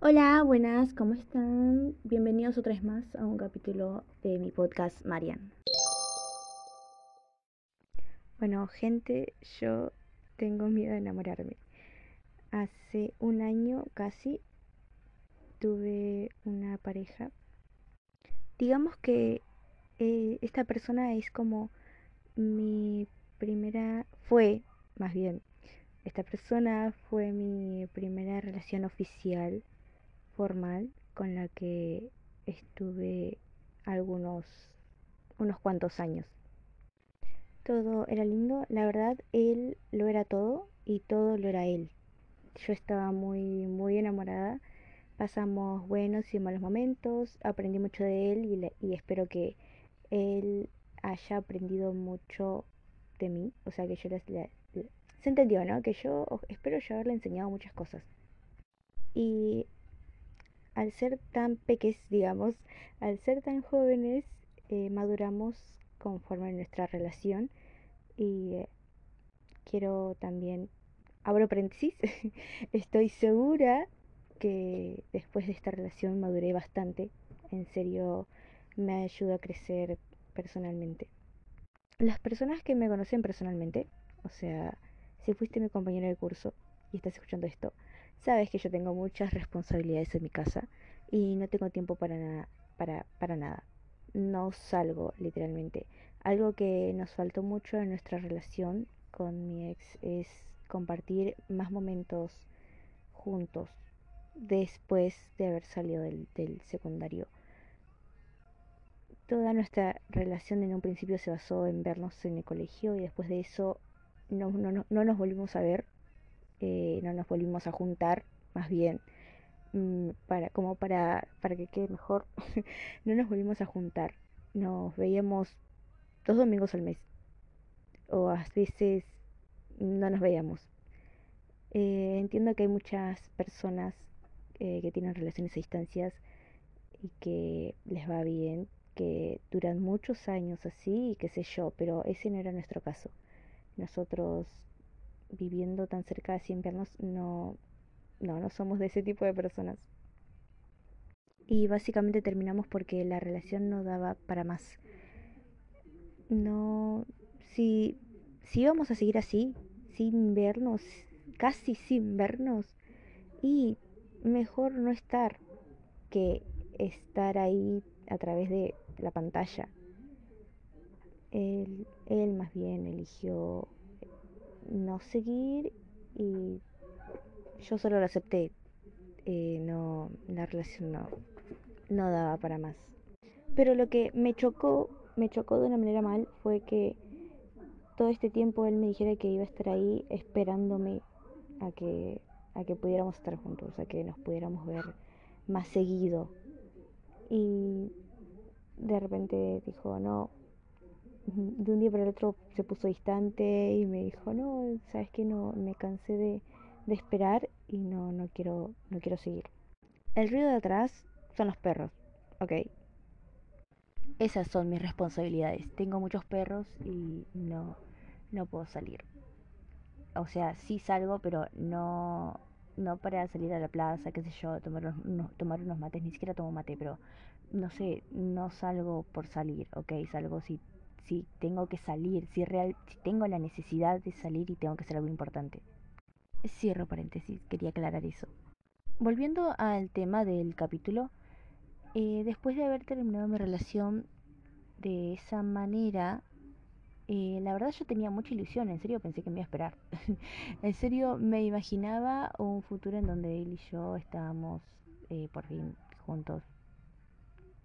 Hola, buenas, ¿cómo están? Bienvenidos otra vez más a un capítulo de mi podcast Marian. Bueno, gente, yo tengo miedo de enamorarme. Hace un año casi tuve una pareja. Digamos que eh, esta persona es como mi primera, fue más bien, esta persona fue mi primera relación oficial formal con la que estuve algunos unos cuantos años. Todo era lindo, la verdad él lo era todo y todo lo era él. Yo estaba muy muy enamorada. Pasamos buenos y malos momentos, aprendí mucho de él y, espero que él haya aprendido mucho de mí, o sea que yo les, se entendió, ¿no? Que yo espero yo haberle enseñado muchas cosas. Y al ser tan peques, digamos, al ser tan jóvenes, eh, maduramos conforme nuestra relación y eh, quiero también, abro paréntesis, estoy segura que después de esta relación maduré bastante, en serio me ayuda a crecer personalmente. Las personas que me conocen personalmente, o sea, si fuiste mi compañero de curso y estás escuchando esto, Sabes que yo tengo muchas responsabilidades en mi casa y no tengo tiempo para nada, para, para nada. No salgo literalmente. Algo que nos faltó mucho en nuestra relación con mi ex es compartir más momentos juntos después de haber salido del, del secundario. Toda nuestra relación en un principio se basó en vernos en el colegio y después de eso no, no, no nos volvimos a ver eh, no nos volvimos a juntar, más bien, mm, para, como para, para que quede mejor, no nos volvimos a juntar, nos veíamos dos domingos al mes, o a veces no nos veíamos. Eh, entiendo que hay muchas personas eh, que tienen relaciones a distancias y que les va bien, que duran muchos años así y qué sé yo, pero ese no era nuestro caso. Nosotros viviendo tan cerca de inviernos no, no, no somos de ese tipo de personas. Y básicamente terminamos porque la relación no daba para más. No, si, si íbamos a seguir así, sin vernos, casi sin vernos, y mejor no estar que estar ahí a través de la pantalla. Él, él más bien eligió no seguir y yo solo lo acepté. Eh, no, la relación no, no daba para más. Pero lo que me chocó, me chocó de una manera mal fue que todo este tiempo él me dijera que iba a estar ahí esperándome a que, a que pudiéramos estar juntos, a que nos pudiéramos ver más seguido. Y de repente dijo, no, de un día para el otro se puso distante y me dijo, no, sabes que no, me cansé de, de, esperar y no, no quiero, no quiero seguir. El ruido de atrás son los perros, ok. Esas son mis responsabilidades. Tengo muchos perros y no, no puedo salir. O sea, sí salgo, pero no, no para salir a la plaza, qué sé yo, tomar unos, tomar unos mates, ni siquiera tomo mate, pero no sé, no salgo por salir, ok, salgo si si tengo que salir, si, real, si tengo la necesidad de salir y tengo que hacer algo importante. Cierro paréntesis, quería aclarar eso. Volviendo al tema del capítulo, eh, después de haber terminado mi relación de esa manera, eh, la verdad yo tenía mucha ilusión, en serio pensé que me iba a esperar. en serio me imaginaba un futuro en donde él y yo estábamos eh, por fin juntos,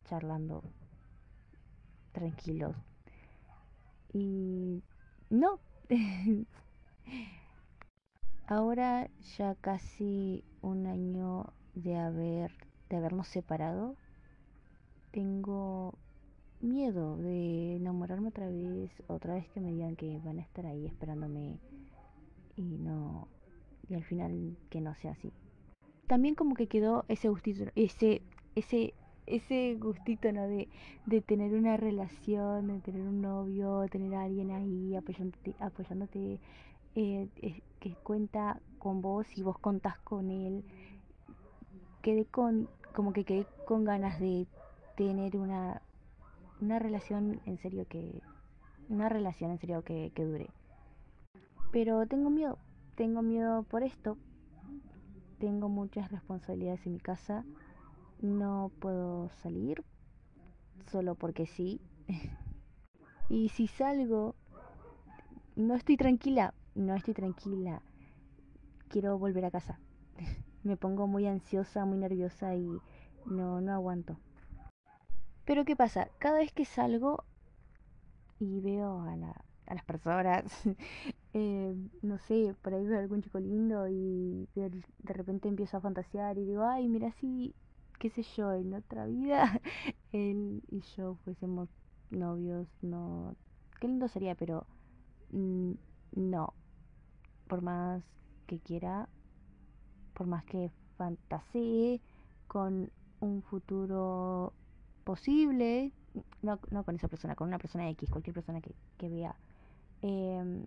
charlando, tranquilos, y no. Ahora ya casi un año de haber de habernos separado, tengo miedo de enamorarme otra vez, otra vez que me digan que van a estar ahí esperándome y no y al final que no sea así. También como que quedó ese gustito, ese ese ese gustito, ¿no? De, de tener una relación, de tener un novio, tener a alguien ahí apoyándote, apoyándote eh, que cuenta con vos y vos contás con él, quedé con, como que quedé con ganas de tener una, una relación en serio que, una relación en serio que, que dure. Pero tengo miedo, tengo miedo por esto. Tengo muchas responsabilidades en mi casa. No puedo salir solo porque sí. y si salgo, no estoy tranquila, no estoy tranquila. Quiero volver a casa. Me pongo muy ansiosa, muy nerviosa y no, no aguanto. Pero ¿qué pasa? Cada vez que salgo y veo a, la, a las personas, eh, no sé, por ahí veo algún chico lindo y de, de, repente empiezo a fantasear y digo, ay, mira si, qué sé yo, en otra vida él y yo fuésemos novios, no, qué lindo sería, pero mm, no, por más que quiera, por más que fantasee con un futuro posible, no, no con esa persona, con una persona X, cualquier persona que, que vea, eh,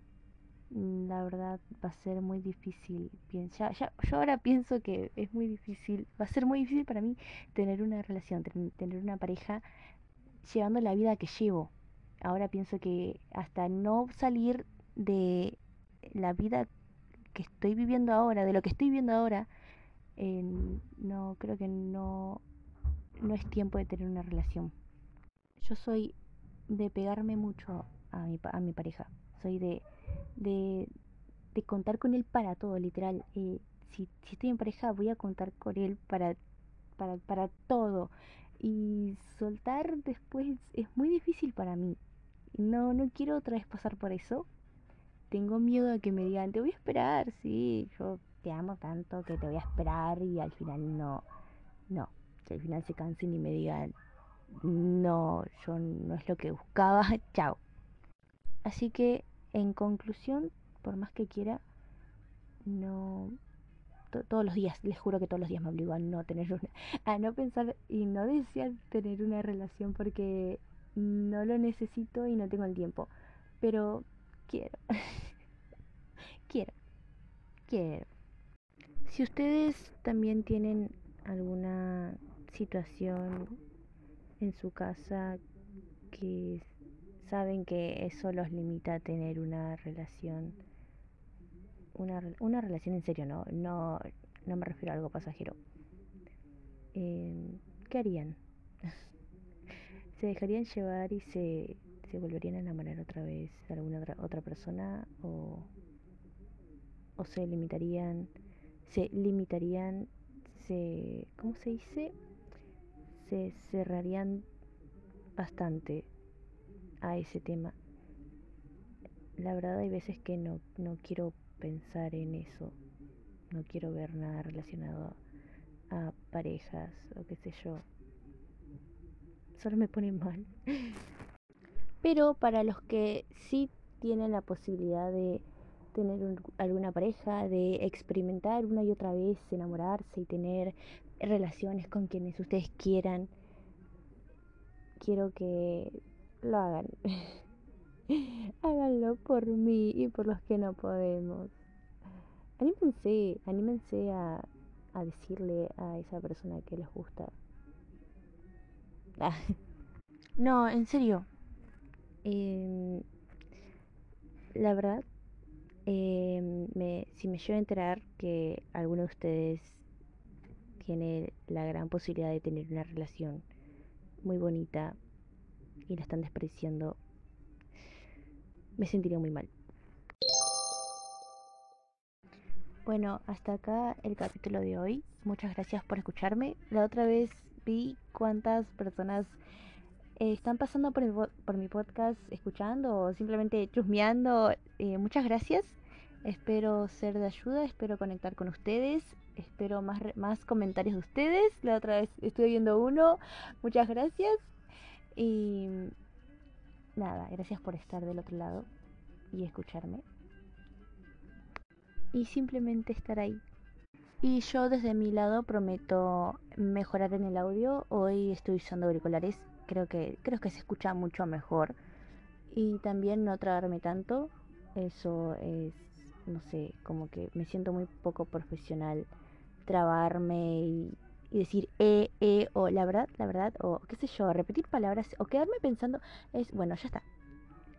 la verdad va a ser muy difícil. Ya, ya, yo ahora pienso que es muy difícil, va a ser muy difícil para mí tener una relación, tener una pareja llevando la vida que llevo. Ahora pienso que hasta no salir de la vida que estoy viviendo ahora, de lo que estoy viviendo ahora, eh, no creo que no, no es tiempo de tener una relación. Yo soy de pegarme mucho a mi, a mi pareja. Soy de, de, de contar con él para todo, literal. Eh, si, si estoy en pareja, voy a contar con él para, para, para todo. Y soltar después es muy difícil para mí. No, no quiero otra vez pasar por eso tengo miedo a que me digan, te voy a esperar, sí, yo te amo tanto que te voy a esperar y al final no, no, que al final se cansen y me digan, no, yo no es lo que buscaba, chao. Así que, en conclusión, por más que quiera, no, todos los días, les juro que todos los días me obligo a no tener una, a no pensar y no desear tener una relación porque no lo necesito y no tengo el tiempo. Pero quiero. quiero. Quiero. Si ustedes también tienen alguna situación en su casa que saben que eso los limita a tener una relación una, una relación en serio no no no me refiero a algo pasajero. Eh, qué harían se dejarían llevar y se se volverían a enamorar otra vez de alguna otra, otra persona o, o se limitarían, se limitarían, se, ¿cómo se dice? Se cerrarían bastante a ese tema. La verdad hay veces que no, no quiero pensar en eso, no quiero ver nada relacionado a parejas o qué sé yo. Solo me pone mal. Pero para los que sí tienen la posibilidad de tener alguna pareja, de experimentar una y otra vez, enamorarse y tener relaciones con quienes ustedes quieran, quiero que lo hagan. Háganlo por mí y por los que no podemos. Anímense, anímense a, a decirle a esa persona que les gusta. no, en serio, eh, la verdad, eh, me, si me llevo a enterar que alguno de ustedes tiene la gran posibilidad de tener una relación muy bonita y la están despreciando, me sentiría muy mal. Bueno, hasta acá el capítulo de hoy. Muchas gracias por escucharme. La otra vez vi cuántas personas eh, están pasando por, por, mi podcast escuchando o simplemente chusmeando, eh, muchas gracias. Espero ser de ayuda, espero conectar con ustedes, espero más, más comentarios de ustedes. La otra vez estuve viendo uno, muchas gracias. Y nada, gracias por estar del otro lado y escucharme. Y simplemente estar ahí. Y yo desde mi lado prometo mejorar en el audio. Hoy estoy usando auriculares creo que, creo que se escucha mucho mejor. Y también no tragarme tanto, eso es, no sé, como que me siento muy poco profesional trabarme y, y decir eh, eh, o la verdad, la verdad, o qué sé yo, repetir palabras o quedarme pensando, es, bueno, ya está.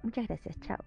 Muchas gracias, chao.